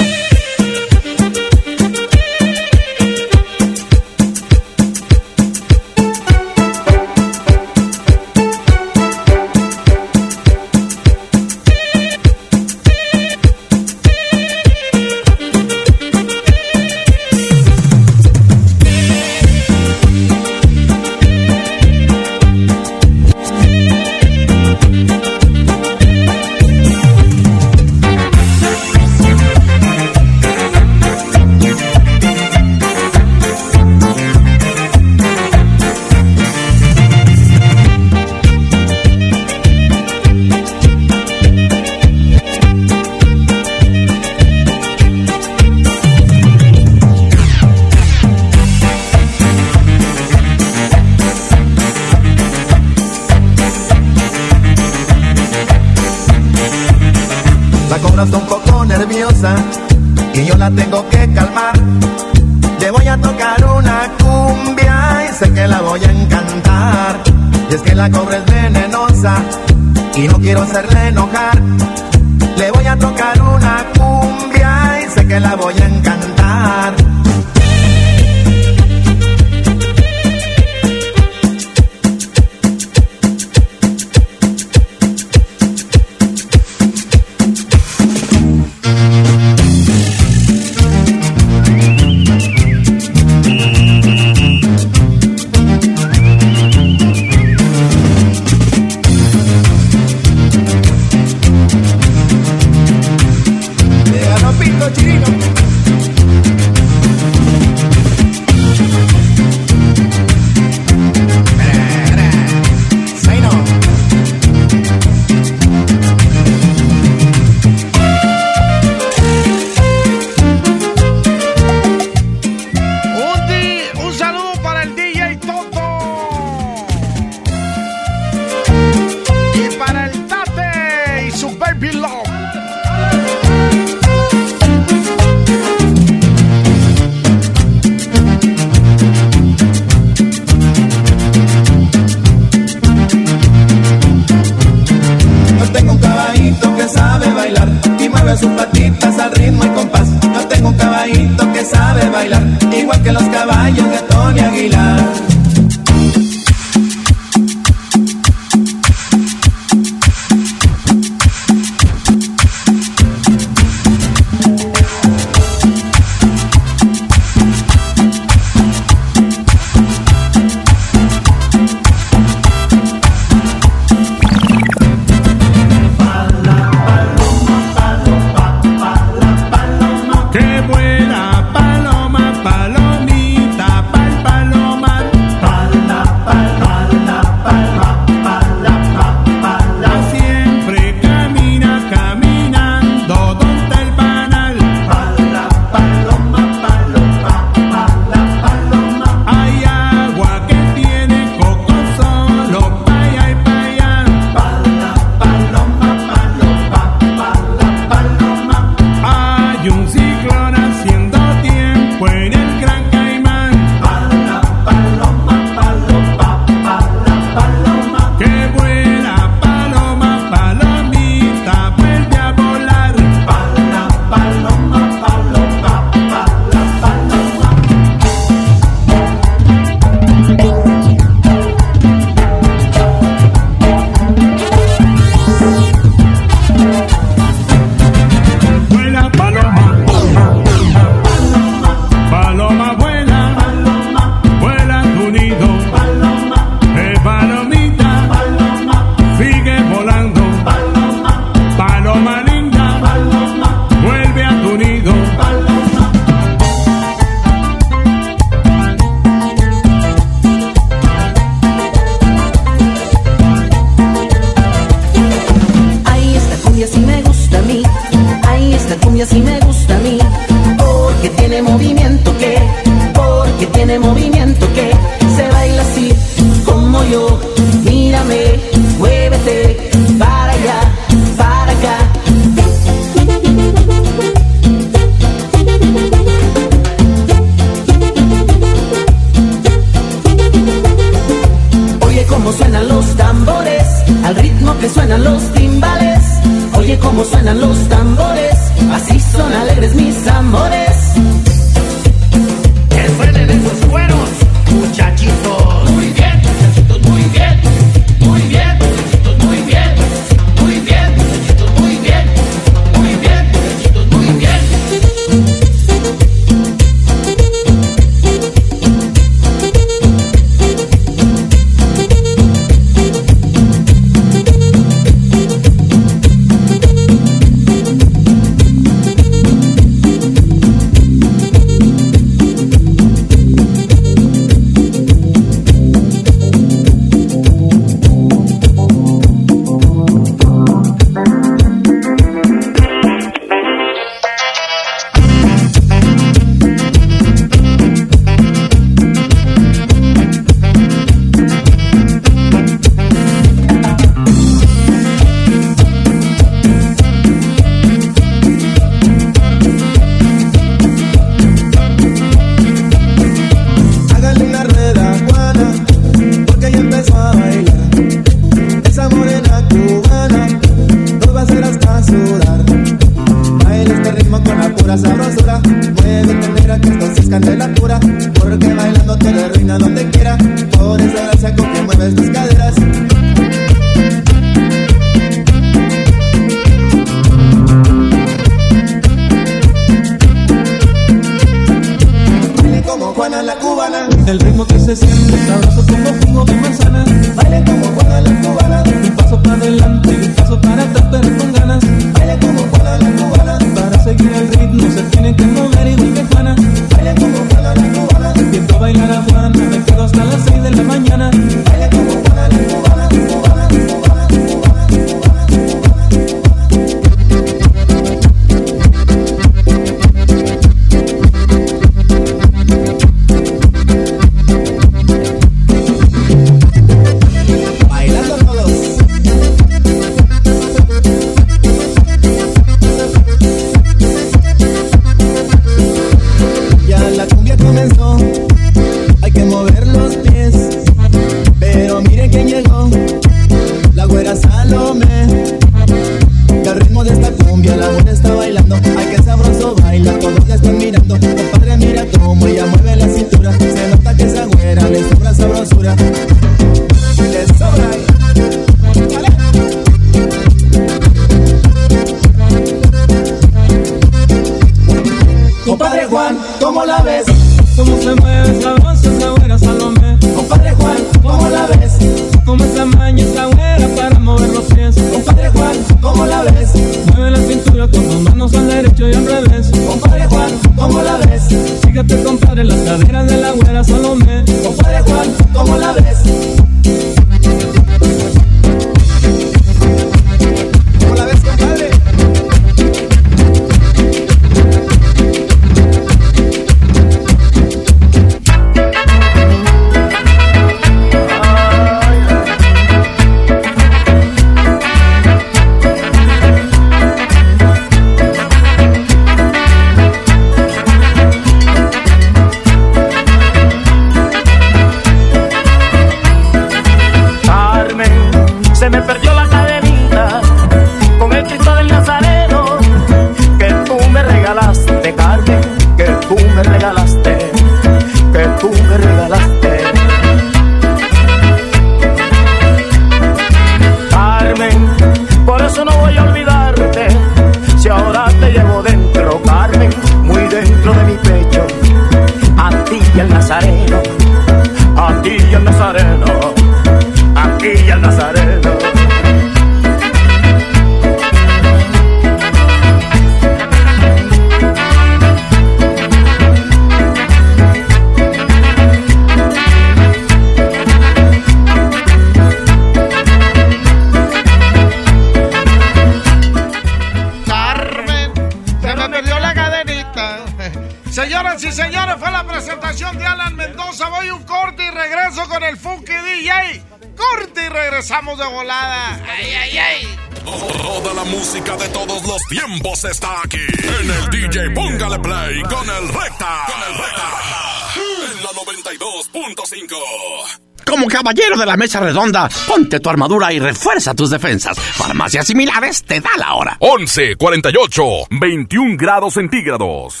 Caballero de la mesa redonda, ponte tu armadura y refuerza tus defensas. Farmacias similares te da la hora. 11 48 21 grados centígrados.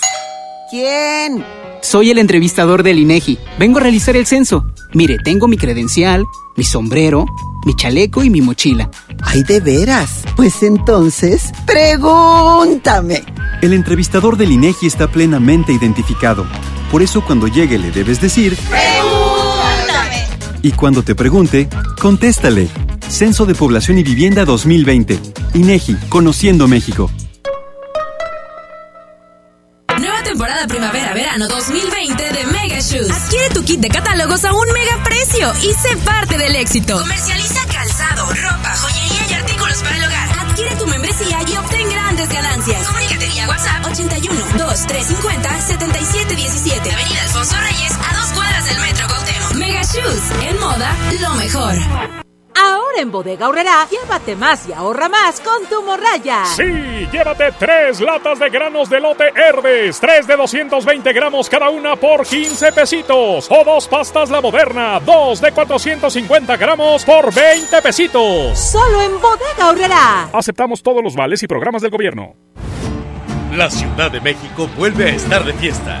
¿Quién? Soy el entrevistador del INEGI. Vengo a realizar el censo. Mire, tengo mi credencial, mi sombrero, mi chaleco y mi mochila. Ay, de veras. Pues entonces, pregúntame. El entrevistador del INEGI está plenamente identificado. Por eso cuando llegue le debes decir... Pregúntame. Y cuando te pregunte, contéstale. Censo de Población y Vivienda 2020. INEGI, Conociendo México. Nueva temporada primavera-verano 2020 de Mega Shoes. Adquiere tu kit de catálogos a un mega precio y sé parte del éxito. Comercializa calzado, ropa, joyería y artículos para el hogar. Adquiere tu membresía y obtén grandes ganancias. Comunícate vía WhatsApp 81 2350 7717. Avenida Alfonso Reyes, Shoes, en moda, lo mejor. Ahora en Bodega Horrera, llévate más y ahorra más con tu morraya. Sí, llévate tres latas de granos de lote Herbes, tres de 220 gramos cada una por 15 pesitos. O dos pastas La Moderna, dos de 450 gramos por 20 pesitos. Solo en Bodega Horrera. Aceptamos todos los vales y programas del gobierno. La Ciudad de México vuelve a estar de fiesta.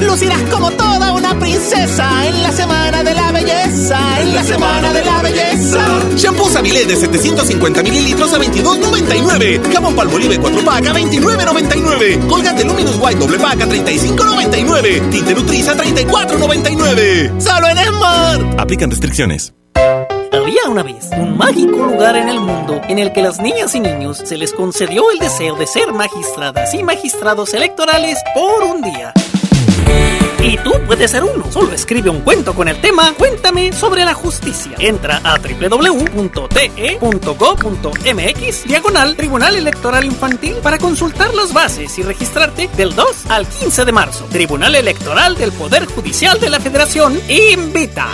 Lucirás como toda una princesa en la semana de la belleza, en la semana de la belleza. Shampoo Sabilé de 750 mililitros a 22.99. Jabón Palmolive 4 pack a 29.99. Colgate Luminous White doble pack a 35.99. Tinte Nutriza a 34.99. Solo en Smart. Aplican restricciones. Había una vez un mágico lugar en el mundo en el que las niñas y niños se les concedió el deseo de ser magistradas y magistrados electorales por un día. Y tú puedes ser uno. Solo escribe un cuento con el tema Cuéntame sobre la justicia. Entra a www.te.gov.mx diagonal Tribunal Electoral Infantil para consultar las bases y registrarte del 2 al 15 de marzo. Tribunal Electoral del Poder Judicial de la Federación invita.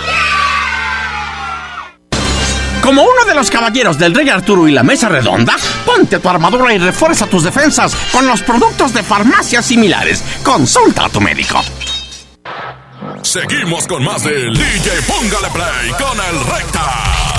Como uno de los caballeros del Rey Arturo y la Mesa Redonda, ponte tu armadura y refuerza tus defensas con los productos de farmacias similares. Consulta a tu médico. Seguimos con más del DJ Póngale Play con el Recta.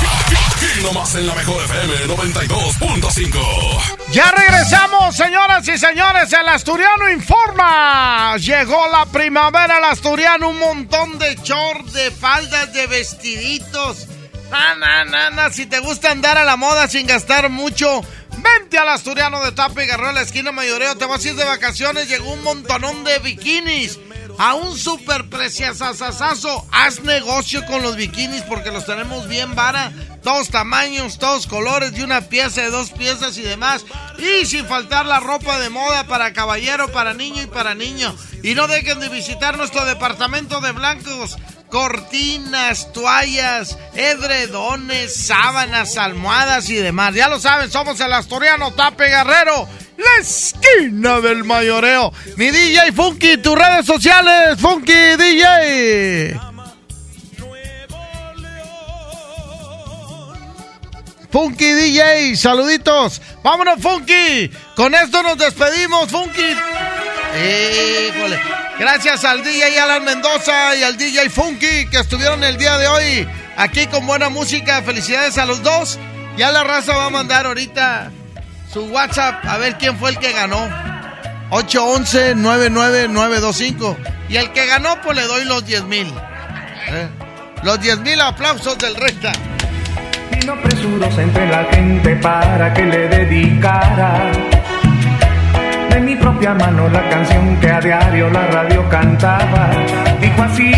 Aquí nomás en la mejor FM 92.5. Ya regresamos, señoras y señores. El Asturiano informa. Llegó la primavera al Asturiano. Un montón de shorts, de faldas, de vestiditos. Na, na, na, Si te gusta andar a la moda sin gastar mucho, vente al Asturiano de Tapa y Garro a la esquina Mayoreo. Te vas a ir de vacaciones. Llegó un montonón de bikinis a un super preciazazazazo. Haz negocio con los bikinis porque los tenemos bien vara. Todos tamaños, todos colores, de una pieza, de dos piezas y demás. Y sin faltar la ropa de moda para caballero, para niño y para niño. Y no dejen de visitar nuestro departamento de blancos. Cortinas, toallas, edredones, sábanas, almohadas y demás. Ya lo saben, somos el Asturiano Tape Guerrero la esquina del mayoreo. Mi DJ Funky, tus redes sociales, Funky DJ. Funky DJ, saluditos. Vámonos, Funky. Con esto nos despedimos, Funky. Híjole. Gracias al DJ Alan Mendoza y al DJ Funky que estuvieron el día de hoy aquí con buena música. Felicidades a los dos. Ya la raza va a mandar ahorita su WhatsApp a ver quién fue el que ganó. 811-99925. Y el que ganó, pues le doy los 10 mil. ¿Eh? Los 10 mil aplausos del recta. Vino presuros entre la gente para que le dedicara de mi propia mano la canción que a diario la radio cantaba. Dijo así,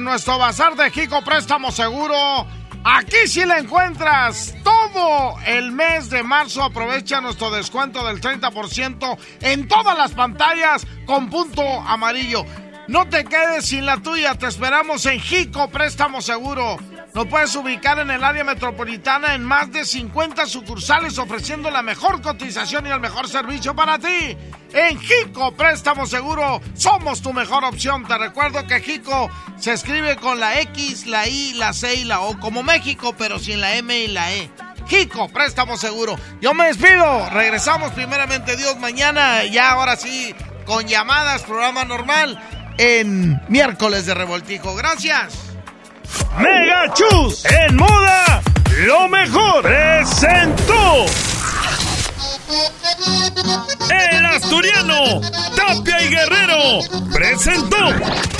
en nuestro bazar de Jico Préstamo Seguro, aquí sí la encuentras. Todo el mes de marzo aprovecha nuestro descuento del 30% en todas las pantallas con punto amarillo. No te quedes sin la tuya, te esperamos en Jico Préstamo Seguro. Nos puedes ubicar en el área metropolitana en más de 50 sucursales ofreciendo la mejor cotización y el mejor servicio para ti. En Jico Préstamo Seguro somos tu mejor opción. Te recuerdo que Jico se escribe con la X, la I, la C y la O como México, pero sin la M y la E. Jico Préstamo Seguro. Yo me despido. Regresamos primeramente Dios mañana. Ya ahora sí con llamadas, programa normal en miércoles de revoltijo. Gracias. Mega Chus en moda, lo mejor presentó. El asturiano, Tapia y Guerrero, presentó.